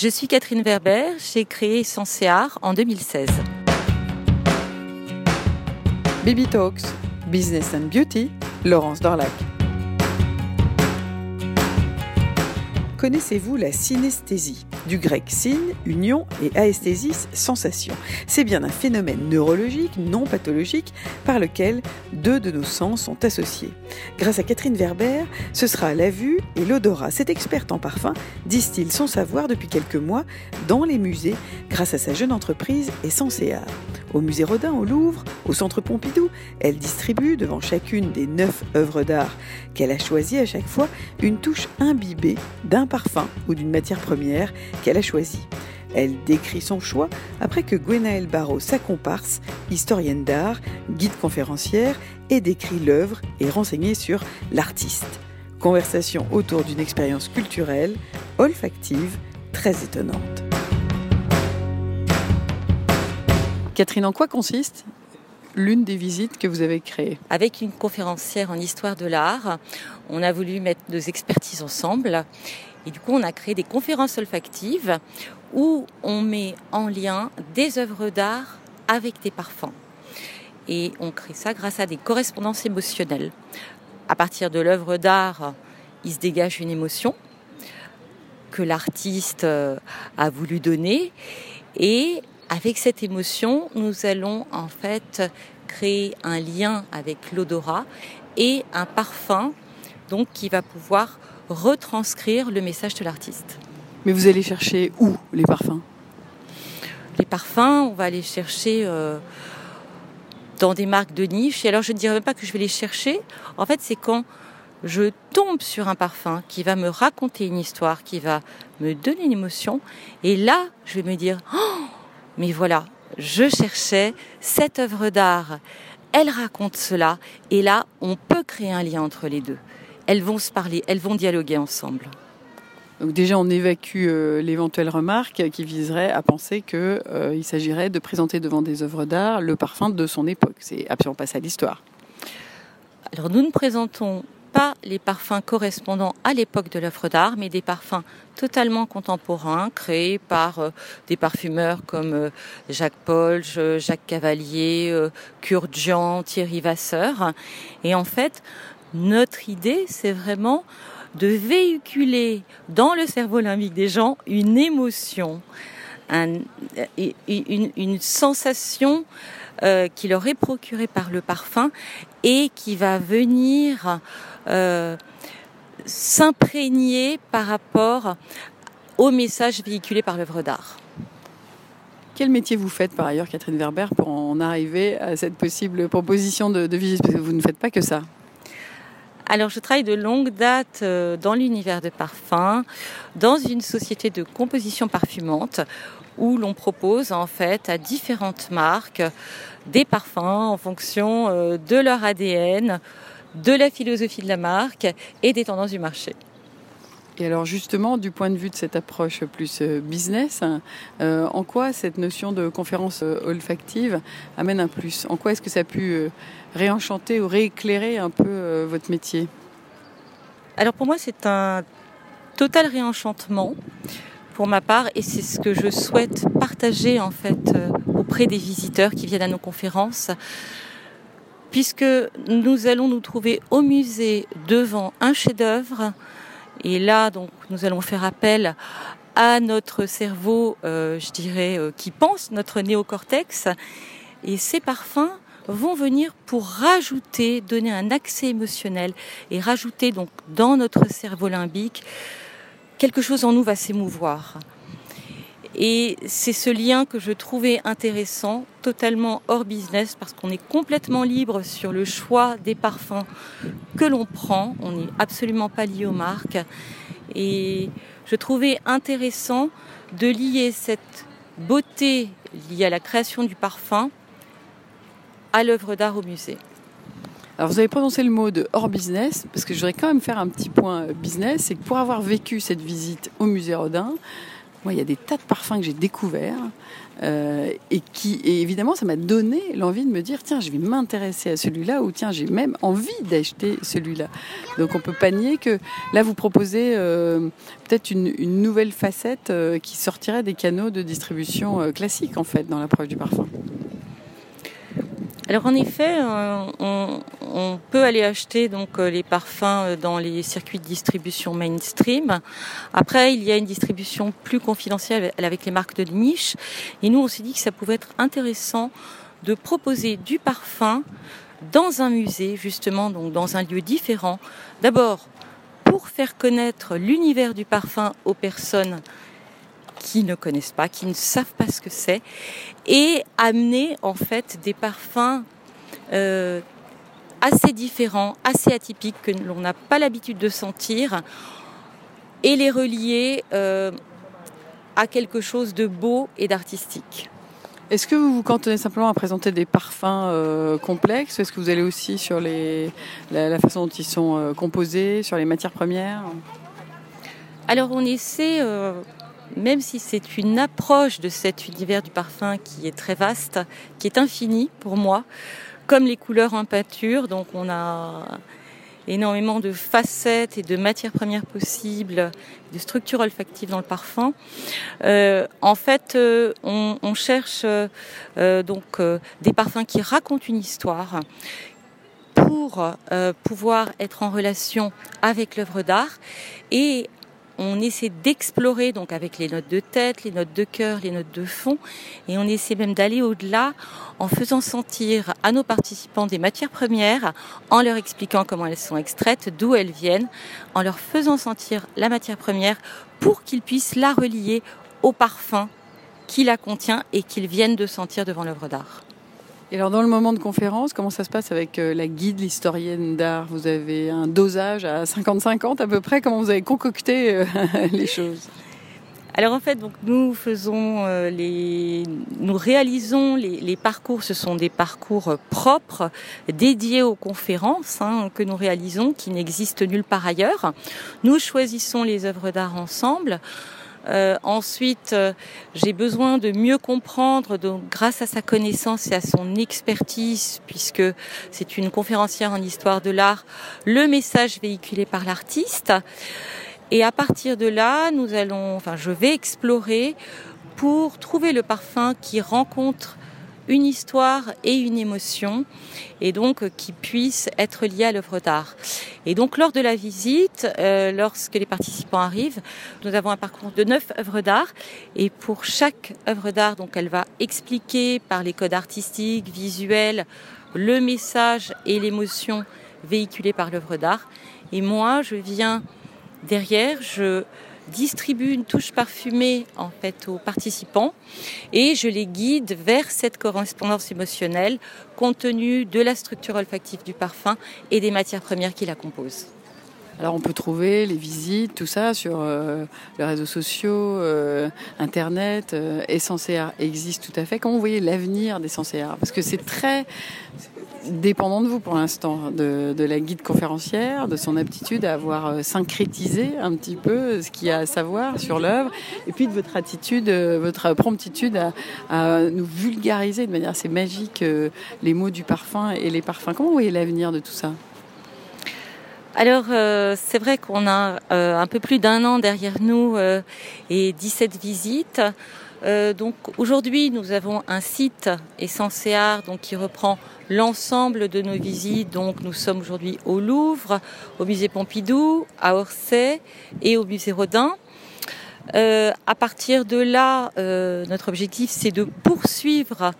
Je suis Catherine Verber, j'ai créé Senséart en 2016. Baby Talks, Business and Beauty, Laurence Dorlac. Connaissez-vous la synesthésie? Du grec syn, union, et aesthésis, sensation. C'est bien un phénomène neurologique non pathologique par lequel deux de nos sens sont associés. Grâce à Catherine Verber, ce sera la vue et l'odorat. Cette experte en parfum distille son savoir depuis quelques mois dans les musées grâce à sa jeune entreprise Essenceart. Au musée Rodin, au Louvre, au centre Pompidou, elle distribue devant chacune des neuf œuvres d'art qu'elle a choisies à chaque fois une touche imbibée d'un parfum ou d'une matière première qu'elle a choisie. Elle décrit son choix après que Gwenaëlle Barrault, sa comparse, historienne d'art, guide conférencière, ait décrit l'œuvre et renseigné sur l'artiste. Conversation autour d'une expérience culturelle, olfactive, très étonnante. Catherine, en quoi consiste l'une des visites que vous avez créées? Avec une conférencière en histoire de l'art, on a voulu mettre nos expertises ensemble. Et du coup, on a créé des conférences olfactives où on met en lien des œuvres d'art avec des parfums. Et on crée ça grâce à des correspondances émotionnelles. À partir de l'œuvre d'art, il se dégage une émotion que l'artiste euh, a voulu donner. Et avec cette émotion, nous allons en fait créer un lien avec l'odorat et un parfum donc qui va pouvoir retranscrire le message de l'artiste. Mais vous allez chercher où les parfums? Les parfums, on va aller chercher euh, dans des marques de niche. Et alors je ne dirais même pas que je vais les chercher. En fait, c'est quand je tombe sur un parfum qui va me raconter une histoire, qui va me donner une émotion. Et là, je vais me dire, oh, mais voilà, je cherchais cette œuvre d'art. Elle raconte cela. Et là, on peut créer un lien entre les deux. Elles vont se parler, elles vont dialoguer ensemble. Donc déjà, on évacue euh, l'éventuelle remarque qui viserait à penser qu'il euh, s'agirait de présenter devant des œuvres d'art le parfum de son époque. C'est absolument pas ça l'histoire. Alors nous ne présentons pas les parfums correspondant à l'époque de l'œuvre d'art, mais des parfums totalement contemporains, créés par euh, des parfumeurs comme euh, Jacques Polge, euh, Jacques Cavalier, Kurt Jean, Thierry Vasseur. Et en fait, notre idée, c'est vraiment de véhiculer dans le cerveau limbique des gens une émotion, une, sensation qui leur est procurée par le parfum et qui va venir euh, s'imprégner par rapport au message véhiculé par l'œuvre d'art. Quel métier vous faites par ailleurs, Catherine Verber, pour en arriver à cette possible proposition de, visite Parce que vous ne faites pas que ça. Alors, je travaille de longue date euh, dans l'univers de parfum, dans une société de composition parfumante, où l'on propose en fait à différentes marques des parfums en fonction euh, de leur ADN, de la philosophie de la marque et des tendances du marché. Et alors justement, du point de vue de cette approche plus euh, business, euh, en quoi cette notion de conférence olfactive amène un plus? En quoi est-ce que ça a pu réenchanter ou rééclairer un peu votre métier? Alors pour moi, c'est un total réenchantement pour ma part et c'est ce que je souhaite partager en fait auprès des visiteurs qui viennent à nos conférences puisque nous allons nous trouver au musée devant un chef-d'œuvre. Et là, donc, nous allons faire appel à notre cerveau, euh, je dirais, euh, qui pense, notre néocortex. Et ces parfums vont venir pour rajouter, donner un accès émotionnel et rajouter donc dans notre cerveau limbique quelque chose en nous va s'émouvoir. Et c'est ce lien que je trouvais intéressant, totalement hors business, parce qu'on est complètement libre sur le choix des parfums que l'on prend. On n'est absolument pas lié aux marques. Et je trouvais intéressant de lier cette beauté liée à la création du parfum à l'œuvre d'art au musée. Alors vous avez prononcé le mot de hors business, parce que je voudrais quand même faire un petit point business, c'est que pour avoir vécu cette visite au musée Rodin, Moi, il y a des tas de parfums que j'ai découverts euh, et qui, évidemment, ça m'a donné l'envie de me dire tiens, je vais m'intéresser à celui-là ou tiens, j'ai même envie d'acheter celui-là. Donc, on peut pas nier que là, vous proposez euh, peut-être une, nouvelle facette euh, qui sortirait des canaux de distribution classiques, en fait, dans l'approche du parfum. Alors en effet, on, on peut aller acheter donc euh, les parfums euh, dans les circuits de distribution mainstream. Après, il y a une distribution plus confidentielle avec les marques de niche. Et nous, on s'est dit que ça pouvait être intéressant de proposer du parfum dans un musée, justement, donc dans un lieu différent. D'abord, pour faire connaître l'univers du parfum aux personnes qui ne connaissent pas, qui ne savent pas ce que c'est, et amener en fait des parfums euh, assez différents, assez atypiques, que l'on n'a pas l'habitude de sentir, et les relier euh, à quelque chose de beau et d'artistique. Est-ce que vous vous cantonnez simplement à présenter des parfums euh, complexes? Est-ce que vous allez aussi sur les, la, façon dont ils sont euh, composés, sur les matières premières? Alors on essaie, même si c'est une approche de cet univers du parfum qui est très vaste, qui est infini pour moi, comme les couleurs en peinture. Donc on a énormément de facettes et de matières premières possibles, de structures olfactives dans le parfum. Euh, en fait, euh, on, cherche euh, donc des parfums qui racontent une histoire pour pouvoir être en relation avec l'œuvre d'art on essaie d'explorer donc avec les notes de tête, les notes de cœur, les notes de fond, et on essaie même d'aller au-delà en faisant sentir à nos participants des matières premières, en leur expliquant comment elles sont extraites, d'où elles viennent, en leur faisant sentir la matière première pour qu'ils puissent la relier au parfum qui la contient et qu'ils viennent de sentir devant l'œuvre d'art. Et alors dans le moment de conférence, comment ça se passe avec euh, la guide, l'historienne d'art? Vous avez un dosage à 50-50 à peu près? Comment vous avez concocté euh, les choses? Alors en fait, donc nous faisons euh, les, nous réalisons les, parcours. Ce sont des parcours propres, dédiés aux conférences hein, que nous réalisons, qui n'existent nulle part ailleurs. Nous choisissons les œuvres d'art ensemble. Euh, ensuite, euh, j'ai besoin de mieux comprendre, donc grâce à sa connaissance et à son expertise, puisque c'est une conférencière en histoire de l'art, le message véhiculé par l'artiste. Et à partir de là, nous allons, enfin, je vais explorer pour trouver le parfum qui rencontre une histoire et une émotion, et donc euh, qui puisse être liée à l'œuvre d'art. Et donc lors de la visite, euh, lorsque les participants arrivent, nous avons un parcours de neuf œuvres d'art, et pour chaque œuvre d'art, donc elle va expliquer par les codes artistiques, visuels, le message et l'émotion véhiculée par l'œuvre d'art. Et moi, je viens derrière, je distribue une touche parfumée en fait aux participants et je les guide vers cette correspondance émotionnelle compte tenu de la structure olfactive du parfum et des matières premières qui la composent. Alors on peut trouver les visites, tout ça sur euh, les réseaux sociaux, euh, Internet. Euh, Essence existe tout à fait. Comment vous voyez l'avenir d'Essence Parce que c'est très dépendant de vous pour l'instant, de, la guide conférencière, de son aptitude à avoir euh, syncrétisé un petit peu ce qu'il y a à savoir sur l'œuvre, et puis de votre attitude, votre promptitude à, nous vulgariser de manière assez magique les mots du parfum et les parfums. Comment vous voyez l'avenir de tout ça? Alors c'est vrai qu'on a un peu plus d'un an derrière nous et 17 visites. donc aujourd'hui nous avons un site Essenceart donc qui reprend l'ensemble de nos visites. Donc nous sommes aujourd'hui au Louvre, au musée Pompidou, à Orsay et au musée Rodin. Euh, à partir de là, euh, notre objectif c'est de poursuivre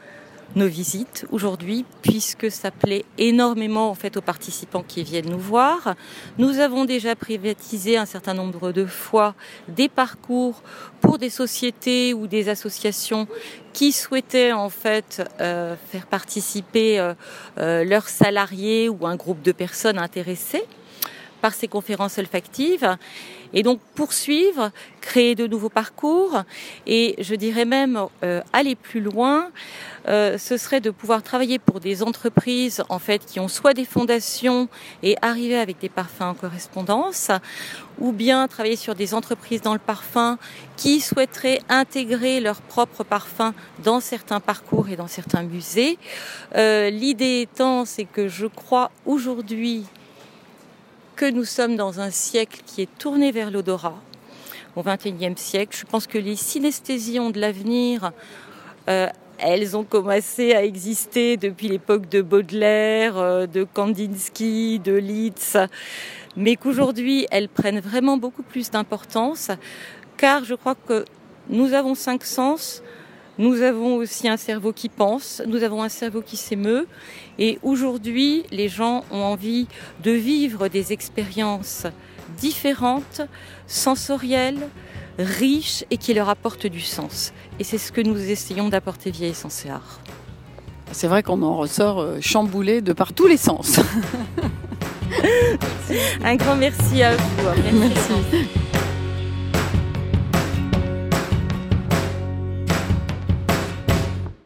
nos visites aujourd'hui, puisque ça plaît énormément en fait aux participants qui viennent nous voir. Nous avons déjà privatisé un certain nombre de fois des parcours pour des sociétés ou des associations qui souhaitaient en fait euh, faire participer euh, euh, leurs salariés ou un groupe de personnes intéressées par ces conférences olfactives. Et donc poursuivre, créer de nouveaux parcours et je dirais même euh, aller plus loin, euh, ce serait de pouvoir travailler pour des entreprises en fait qui ont soit des fondations et arriver avec des parfums en correspondance, ou bien travailler sur des entreprises dans le parfum qui souhaiteraient intégrer leurs propres parfums dans certains parcours et dans certains musées. Euh, l'idée étant, c'est que je crois aujourd'hui que nous sommes dans un siècle qui est tourné vers l'odorat, au XXIe siècle. Je pense que les synesthésions de l'avenir, euh, elles ont commencé à exister depuis l'époque de Baudelaire, euh, de Kandinsky, de Liszt, mais qu'aujourd'hui elles prennent vraiment beaucoup plus d'importance, car je crois que nous avons cinq sens, nous avons aussi un cerveau qui pense, nous avons un cerveau qui s'émeut. Et aujourd'hui, les gens ont envie de vivre des expériences différentes, sensorielles, riches et qui leur apportent du sens. Et c'est ce que nous essayons d'apporter via Essenceart. C'est vrai qu'on en ressort euh, chamboulé de par tous les sens. Un grand merci à vous. merci.